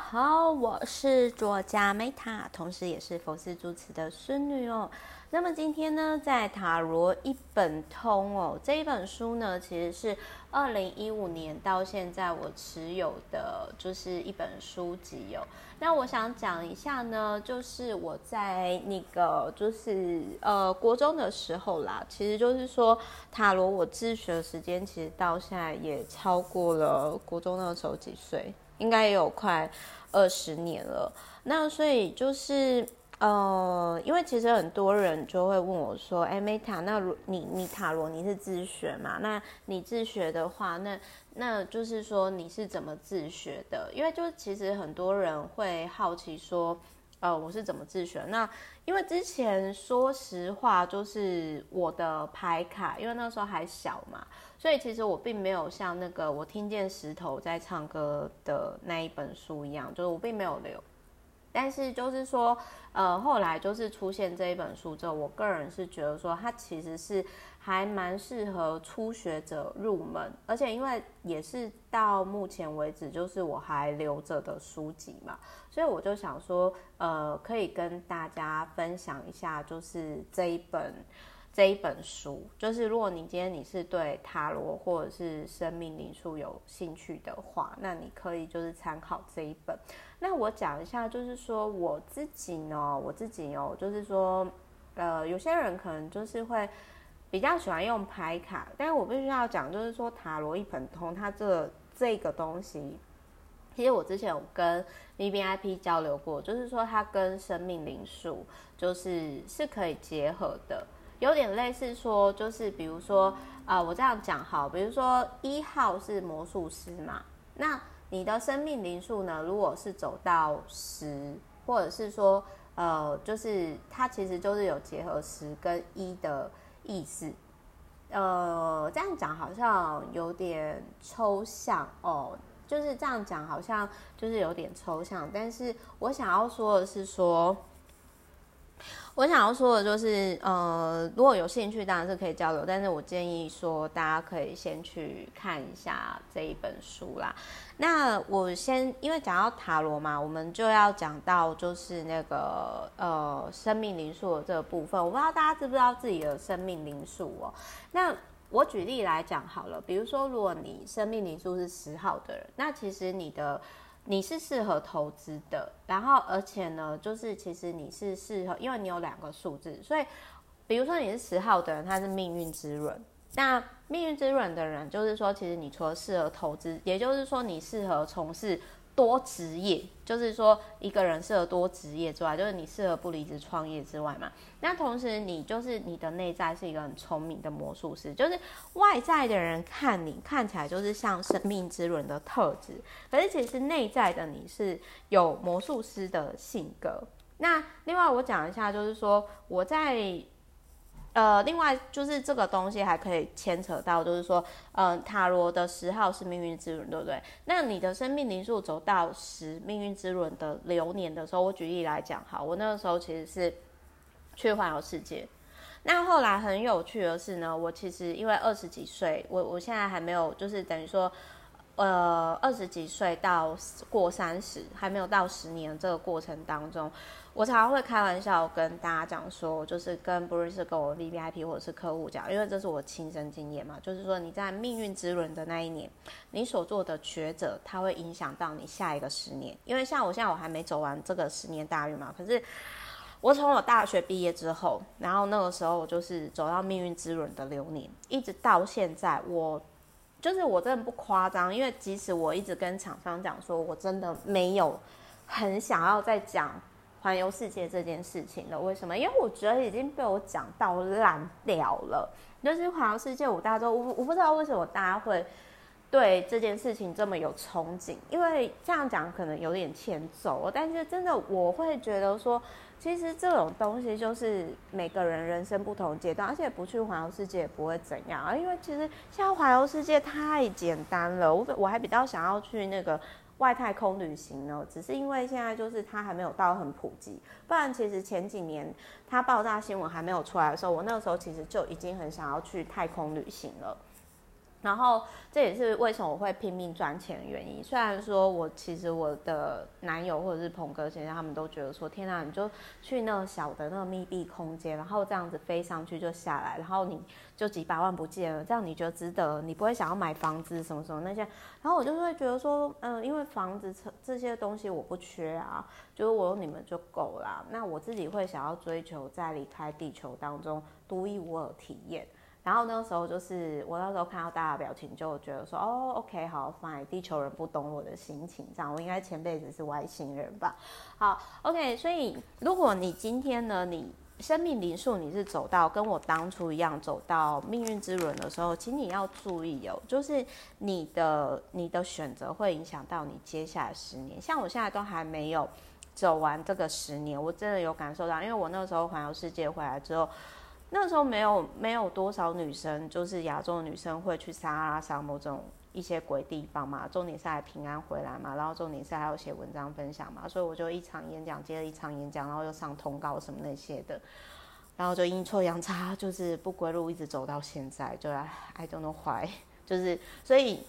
好，我是作家 Meta，同时也是佛斯主持的孙女哦。那么今天呢，在塔罗一本通哦，这一本书呢，其实是二零一五年到现在我持有的，就是一本书籍哦。那我想讲一下呢，就是我在那个就是呃国中的时候啦，其实就是说塔罗我自学的时间，其实到现在也超过了国中那时候几岁，应该也有快二十年了。那所以就是。呃，因为其实很多人就会问我说：“哎，Meta，那你你塔罗你是自学嘛？那你自学的话，那那就是说你是怎么自学的？因为就其实很多人会好奇说，呃，我是怎么自学？那因为之前说实话，就是我的牌卡，因为那时候还小嘛，所以其实我并没有像那个我听见石头在唱歌的那一本书一样，就是我并没有留。”但是就是说，呃，后来就是出现这一本书之后，我个人是觉得说，它其实是还蛮适合初学者入门，而且因为也是到目前为止就是我还留着的书籍嘛，所以我就想说，呃，可以跟大家分享一下，就是这一本。这一本书，就是如果你今天你是对塔罗或者是生命灵数有兴趣的话，那你可以就是参考这一本。那我讲一下，就是说我自己呢，我自己哦，就是说，呃，有些人可能就是会比较喜欢用牌卡，但是我必须要讲，就是说塔罗一本通，它这、这个东西，其实我之前有跟 VVIP 交流过，就是说它跟生命灵数就是是可以结合的。有点类似说，就是比如说，呃，我这样讲好，比如说一号是魔术师嘛，那你的生命灵数呢，如果是走到十，或者是说，呃，就是它其实就是有结合十跟一的意思，呃，这样讲好像有点抽象哦，就是这样讲好像就是有点抽象，但是我想要说的是说。我想要说的就是，呃，如果有兴趣，当然是可以交流。但是我建议说，大家可以先去看一下这一本书啦。那我先，因为讲到塔罗嘛，我们就要讲到就是那个呃生命灵数的这个部分。我不知道大家知不知道自己的生命灵数哦。那我举例来讲好了，比如说，如果你生命灵数是十号的人，那其实你的。你是适合投资的，然后而且呢，就是其实你是适合，因为你有两个数字，所以比如说你是十号的人，他是命运之轮。那命运之轮的人，就是说，其实你除了适合投资，也就是说你适合从事。多职业，就是说一个人适合多职业之外，就是你适合不离职创业之外嘛。那同时，你就是你的内在是一个很聪明的魔术师，就是外在的人看你看起来就是像生命之轮的特质，可是其实内在的你是有魔术师的性格。那另外我讲一下，就是说我在。呃，另外就是这个东西还可以牵扯到，就是说，嗯、呃，塔罗的十号是命运之轮，对不对？那你的生命灵数走到十命运之轮的流年的时候，我举例来讲，好，我那个时候其实是去环游世界。那后来很有趣的是呢，我其实因为二十几岁，我我现在还没有，就是等于说。呃，二十几岁到过三十，还没有到十年这个过程当中，我常常会开玩笑跟大家讲说，就是跟不认识跟我 VVIP 或者是客户讲，因为这是我亲身经验嘛，就是说你在命运之轮的那一年，你所做的抉择，它会影响到你下一个十年。因为像我现在我还没走完这个十年大运嘛，可是我从我大学毕业之后，然后那个时候我就是走到命运之轮的流年，一直到现在我。就是我真的不夸张，因为即使我一直跟厂商讲说，我真的没有很想要再讲环游世界这件事情了。为什么？因为我觉得已经被我讲到烂掉了。就是环游世界五大洲，我我不知道为什么大家会对这件事情这么有憧憬。因为这样讲可能有点欠揍，但是真的我会觉得说。其实这种东西就是每个人人生不同阶段，而且不去环游世界也不会怎样啊。因为其实现在环游世界太简单了，我我还比较想要去那个外太空旅行呢。只是因为现在就是它还没有到很普及，不然其实前几年它爆炸新闻还没有出来的时候，我那个时候其实就已经很想要去太空旅行了。然后这也是为什么我会拼命赚钱的原因。虽然说我其实我的男友或者是鹏哥，现在他们都觉得说，天哪，你就去那小的那个密闭空间，然后这样子飞上去就下来，然后你就几百万不见了，这样你觉得值得？你不会想要买房子什么什么那些？然后我就会觉得说，嗯、因为房子这这些东西我不缺啊，就是我有你们就够了。那我自己会想要追求在离开地球当中独一无二体验。然后那个时候就是我那时候看到大家表情，就觉得说哦，OK，好，fine，地球人不懂我的心情，这样我应该前辈子是外星人吧？好，OK，所以如果你今天呢，你生命灵数你是走到跟我当初一样走到命运之轮的时候，请你要注意哦，就是你的你的选择会影响到你接下来十年。像我现在都还没有走完这个十年，我真的有感受到，因为我那时候环游世界回来之后。那时候没有没有多少女生，就是亚洲的女生会去撒哈拉沙漠这种一些鬼地方嘛。重点是还平安回来嘛，然后重点是还有写文章分享嘛，所以我就一场演讲接着一场演讲，然后又上通告什么那些的，然后就阴错阳差，就是不归路，一直走到现在，就 I don't know why，就是所以。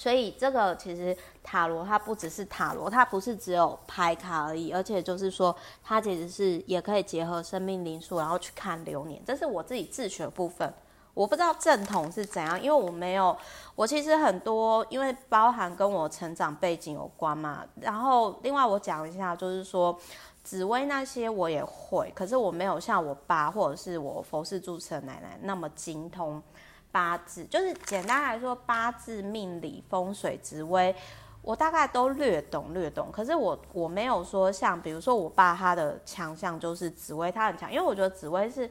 所以这个其实塔罗它不只是塔罗，它不是只有牌卡而已，而且就是说它其实是也可以结合生命灵数，然后去看流年。这是我自己自学部分，我不知道正统是怎样，因为我没有，我其实很多因为包含跟我成长背景有关嘛。然后另外我讲一下，就是说紫薇那些我也会，可是我没有像我爸或者是我佛事住持的奶奶那么精通。八字就是简单来说，八字命理风水紫微，我大概都略懂略懂。可是我我没有说像比如说我爸他的强项就是紫微，他很强，因为我觉得紫微是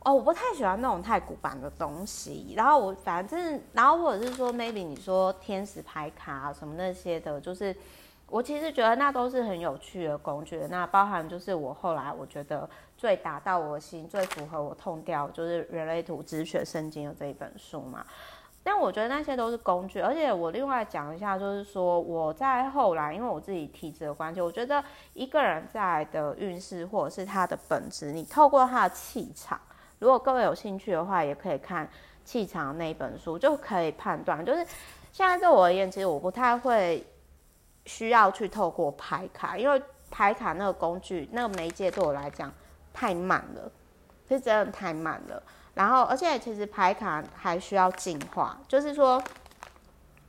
哦，我不太喜欢那种太古板的东西。然后我反正然后或者是说 maybe 你说天使牌卡什么那些的，就是我其实觉得那都是很有趣的工具。那包含就是我后来我觉得。最打到我心、最符合我痛调，就是人类图止血圣经的这一本书嘛。但我觉得那些都是工具，而且我另外讲一下，就是说我在后来，因为我自己体质的关系，我觉得一个人在的运势或者是他的本质，你透过他的气场，如果各位有兴趣的话，也可以看气场那一本书，就可以判断。就是现在对我而言，其实我不太会需要去透过排卡，因为排卡那个工具、那个媒介对我来讲。太慢了，是真的太慢了。然后，而且其实排卡还需要进化，就是说，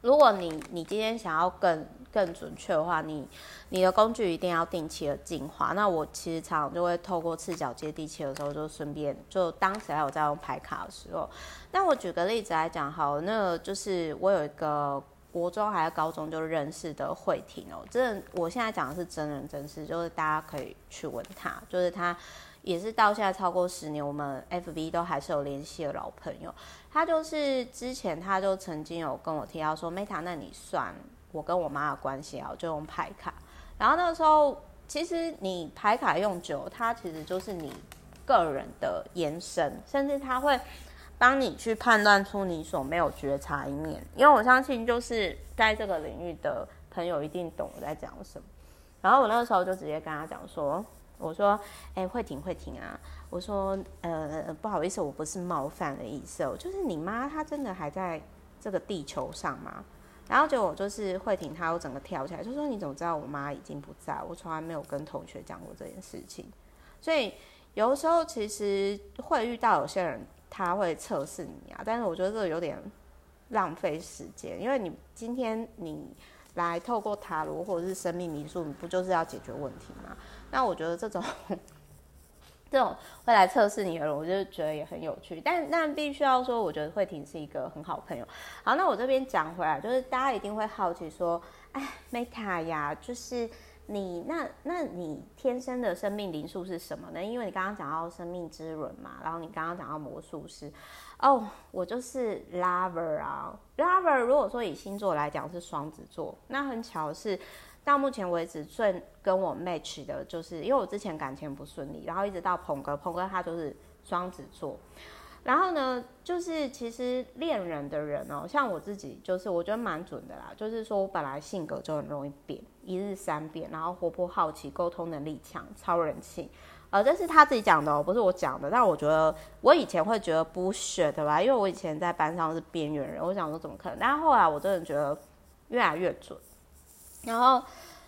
如果你你今天想要更更准确的话，你你的工具一定要定期的进化。那我其实常常就会透过赤脚接地气的时候，就顺便就当时还有在用排卡的时候。那我举个例子来讲，好，那就是我有一个国中还是高中就认识的慧婷哦，这我现在讲的是真人真事，就是大家可以去问他，就是他。也是到现在超过十年，我们 FB 都还是有联系的老朋友。他就是之前他就曾经有跟我提到说，Meta，那你算我跟我妈的关系啊，我就用牌卡。然后那个时候，其实你牌卡用久，它其实就是你个人的延伸，甚至他会帮你去判断出你所没有觉察一面。因为我相信，就是在这个领域的朋友一定懂我在讲什么。然后我那个时候就直接跟他讲说。我说，哎、欸，慧婷，慧婷啊，我说，呃，不好意思，我不是冒犯的意思哦，就是你妈她真的还在这个地球上吗？然后结果就是慧婷，她又整个跳起来，就说你怎么知道我妈已经不在？我从来没有跟同学讲过这件事情。所以有时候其实会遇到有些人他会测试你啊，但是我觉得这个有点浪费时间，因为你今天你来透过塔罗或者是生命灵数，你不就是要解决问题吗？那我觉得这种这种会来测试你的人，我就觉得也很有趣。但但必须要说，我觉得慧婷是一个很好朋友。好，那我这边讲回来，就是大家一定会好奇说，哎，Meta 呀，就是你那那你天生的生命灵数是什么呢？因为你刚刚讲到生命之轮嘛，然后你刚刚讲到魔术师，哦，我就是 Lover 啊，Lover。如果说以星座来讲是双子座，那很巧是。到目前为止，最跟我 match 的就是，因为我之前感情不顺利，然后一直到鹏哥，鹏哥他就是双子座，然后呢，就是其实恋人的人哦，像我自己，就是我觉得蛮准的啦，就是说我本来性格就很容易变，一日三变，然后活泼好奇，沟通能力强，超人气，呃，这是他自己讲的哦，不是我讲的。但我觉得我以前会觉得 bullshit 对吧？因为我以前在班上是边缘人，我想说怎么可能？但后来我真的觉得越来越准。然后，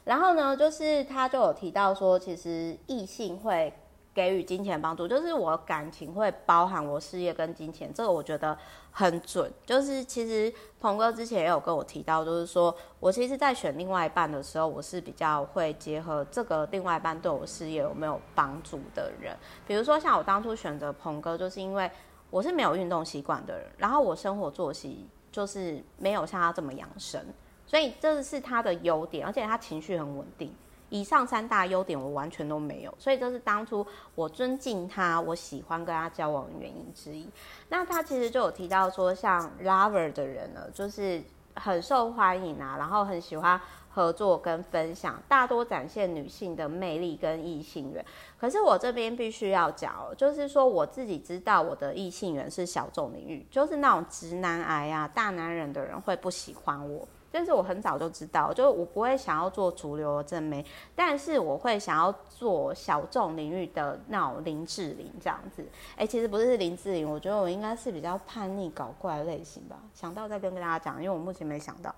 然后呢，就是他就有提到说，其实异性会。给予金钱帮助，就是我感情会包含我事业跟金钱，这个我觉得很准。就是其实鹏哥之前也有跟我提到，就是说我其实，在选另外一半的时候，我是比较会结合这个另外一半对我事业有没有帮助的人。比如说像我当初选择鹏哥，就是因为我是没有运动习惯的人，然后我生活作息就是没有像他这么养生，所以这是他的优点，而且他情绪很稳定。以上三大优点我完全都没有，所以这是当初我尊敬他，我喜欢跟他交往的原因之一。那他其实就有提到说，像 Lover 的人呢，就是很受欢迎啊，然后很喜欢合作跟分享，大多展现女性的魅力跟异性缘。可是我这边必须要讲，就是说我自己知道我的异性缘是小众领域，就是那种直男癌啊、大男人的人会不喜欢我。但是我很早就知道，就是我不会想要做主流的正妹，但是我会想要做小众领域的那种林志玲这样子。哎、其实不是林志玲，我觉得我应该是比较叛逆搞怪类型吧。想到再跟跟大家讲，因为我目前没想到。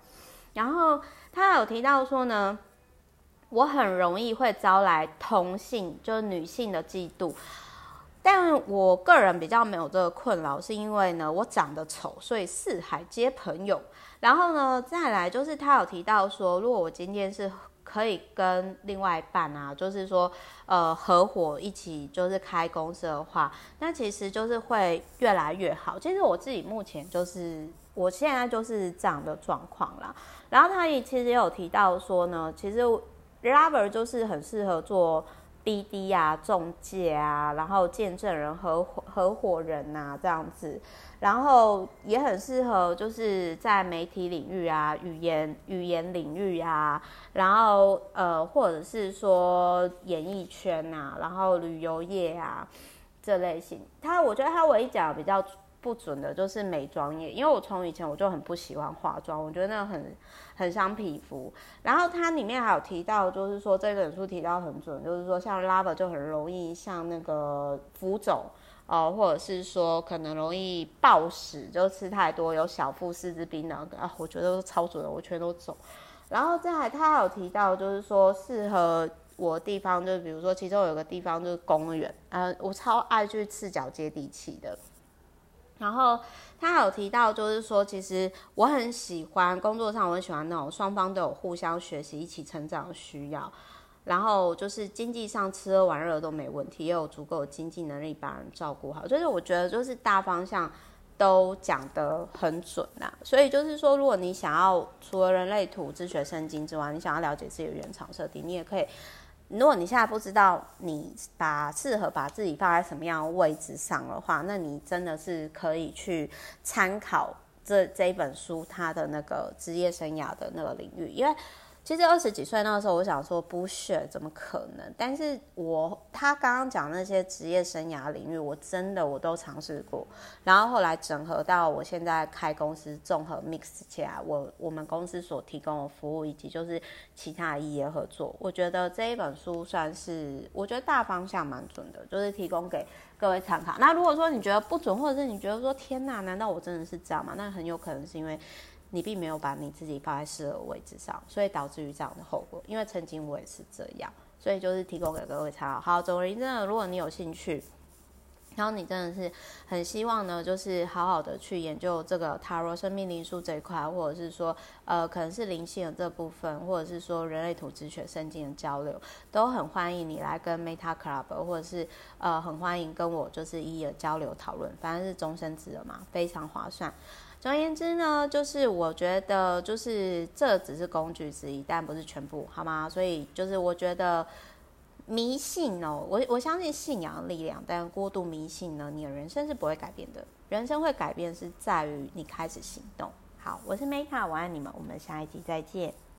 然后他有提到说呢，我很容易会招来同性，就是女性的嫉妒。但我个人比较没有这个困扰，是因为呢，我长得丑，所以四海皆朋友。然后呢，再来就是他有提到说，如果我今天是可以跟另外一半啊，就是说呃合伙一起就是开公司的话，那其实就是会越来越好。其实我自己目前就是我现在就是这样的状况啦。然后他也其实也有提到说呢，其实 Lover 就是很适合做。BD 啊，中介啊，然后见证人、合合伙人呐、啊，这样子，然后也很适合，就是在媒体领域啊，语言语言领域啊，然后呃，或者是说演艺圈啊，然后旅游业啊这类型。他我觉得他唯一讲比较不准的就是美妆业，因为我从以前我就很不喜欢化妆，我觉得那个很。很伤皮肤，然后它里面还有提到，就是说这本书提到很准，就是说像 Lover 就很容易像那个浮肿哦，或者是说可能容易暴食，就吃太多有小腹、四肢冰冷啊，我觉得都超准的，我全都走。然后再来，他还有提到，就是说适合我地方，就比如说其中有个地方就是公园，呃，我超爱去赤脚接地气的。然后他有提到，就是说，其实我很喜欢工作上，我很喜欢那种双方都有互相学习、一起成长的需要。然后就是经济上吃喝玩乐都没问题，也有足够的经济能力把人照顾好。就是我觉得，就是大方向都讲得很准呐。所以就是说，如果你想要除了人类图、自学圣经之外，你想要了解自己的原厂设定，你也可以。如果你现在不知道你把适合把自己放在什么样的位置上的话，那你真的是可以去参考这这一本书它的那个职业生涯的那个领域，因为。其实二十几岁那个时候，我想说不学怎么可能？但是我他刚刚讲那些职业生涯领域，我真的我都尝试过。然后后来整合到我现在开公司，综合 mix 起来，我我们公司所提供的服务以及就是其他的异业合作，我觉得这一本书算是我觉得大方向蛮准的，就是提供给各位参考。那如果说你觉得不准，或者是你觉得说天哪，难道我真的是这样吗？那很有可能是因为。你并没有把你自己放在适合的位置上，所以导致于这样的后果。因为曾经我也是这样，所以就是提供给各位参考。好，总而言之，如果你有兴趣，然后你真的是很希望呢，就是好好的去研究这个塔罗生命灵数这一块，或者是说，呃，可能是灵性的这部分，或者是说人类图直觉圣经的交流，都很欢迎你来跟 Meta Club，或者是呃，很欢迎跟我就是一一的交流讨论，反正是终身制的嘛，非常划算。总而言之呢，就是我觉得，就是这只是工具之一，但不是全部，好吗？所以就是我觉得迷信哦，我我相信信仰的力量，但过度迷信呢，你的人生是不会改变的。人生会改变是在于你开始行动。好，我是 Meta，我爱你们，我们下一集再见。